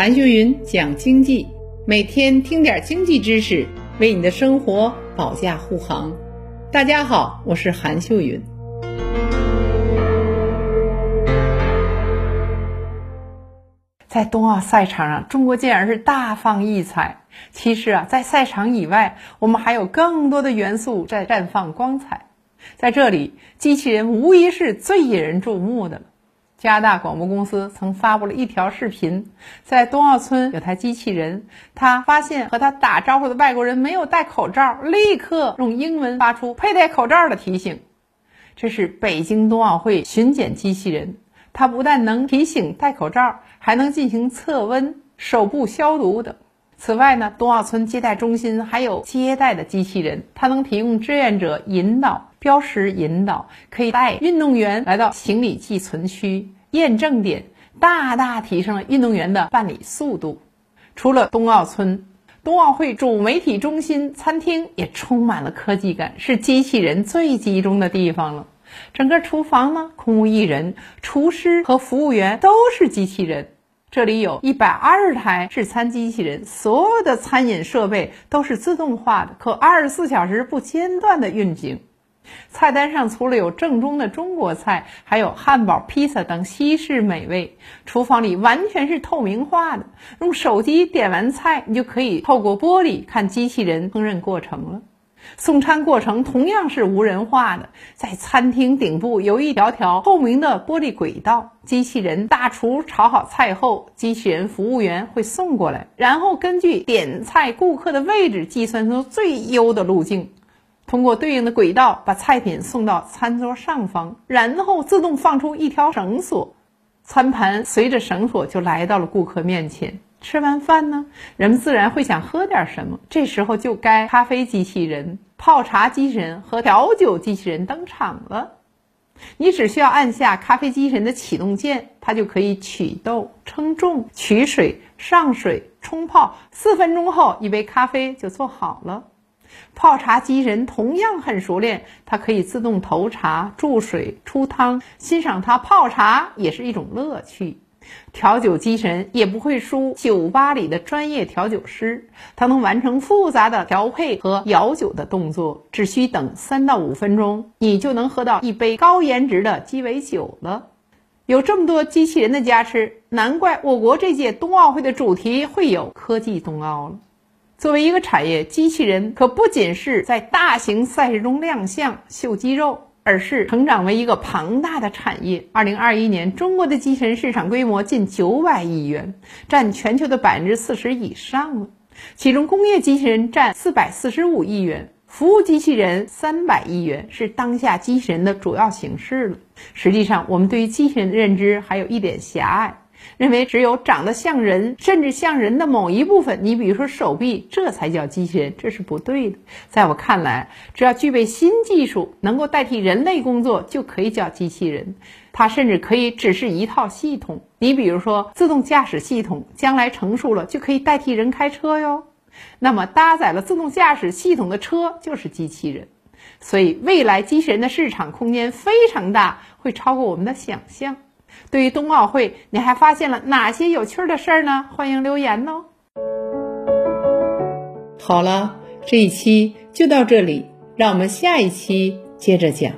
韩秀云讲经济，每天听点经济知识，为你的生活保驾护航。大家好，我是韩秀云。在冬奥赛场上，中国竟然是大放异彩。其实啊，在赛场以外，我们还有更多的元素在绽放光彩。在这里，机器人无疑是最引人注目的。加拿大广播公司曾发布了一条视频，在冬奥村有台机器人，他发现和他打招呼的外国人没有戴口罩，立刻用英文发出佩戴口罩的提醒。这是北京冬奥会巡检机器人，它不但能提醒戴口罩，还能进行测温、手部消毒等。此外呢，冬奥村接待中心还有接待的机器人，它能提供志愿者引导。标识引导可以带运动员来到行李寄存区验证点，大大提升了运动员的办理速度。除了冬奥村，冬奥会主媒体中心餐厅也充满了科技感，是机器人最集中的地方了。整个厨房呢空无一人，厨师和服务员都是机器人。这里有一百二十台制餐机器人，所有的餐饮设备都是自动化的，可二十四小时不间断的运行。菜单上除了有正宗的中国菜，还有汉堡、披萨等西式美味。厨房里完全是透明化的，用手机点完菜，你就可以透过玻璃看机器人烹饪过程了。送餐过程同样是无人化的，在餐厅顶部有一条条透明的玻璃轨道，机器人大厨炒好菜后，机器人服务员会送过来，然后根据点菜顾客的位置计算出最优的路径。通过对应的轨道把菜品送到餐桌上方，然后自动放出一条绳索，餐盘随着绳索就来到了顾客面前。吃完饭呢，人们自然会想喝点什么，这时候就该咖啡机器人、泡茶机器人和调酒机器人登场了。你只需要按下咖啡机器人的启动键，它就可以取豆、称重、取水、上水、冲泡。四分钟后，一杯咖啡就做好了。泡茶机人同样很熟练，它可以自动投茶、注水、出汤，欣赏它泡茶也是一种乐趣。调酒机神也不会输酒吧里的专业调酒师，它能完成复杂的调配和摇酒的动作，只需等三到五分钟，你就能喝到一杯高颜值的鸡尾酒了。有这么多机器人的加持，难怪我国这届冬奥会的主题会有科技冬奥了。作为一个产业，机器人可不仅是在大型赛事中亮相秀肌肉，而是成长为一个庞大的产业。二零二一年，中国的机器人市场规模近九百亿元，占全球的百分之四十以上了。其中，工业机器人占四百四十五亿元，服务机器人三百亿元，是当下机器人的主要形式了。实际上，我们对于机器人的认知还有一点狭隘。认为只有长得像人，甚至像人的某一部分，你比如说手臂，这才叫机器人，这是不对的。在我看来，只要具备新技术，能够代替人类工作，就可以叫机器人。它甚至可以只是一套系统。你比如说自动驾驶系统，将来成熟了就可以代替人开车哟。那么搭载了自动驾驶系统的车就是机器人。所以未来机器人的市场空间非常大，会超过我们的想象。对于冬奥会，你还发现了哪些有趣的事儿呢？欢迎留言哦。好了，这一期就到这里，让我们下一期接着讲。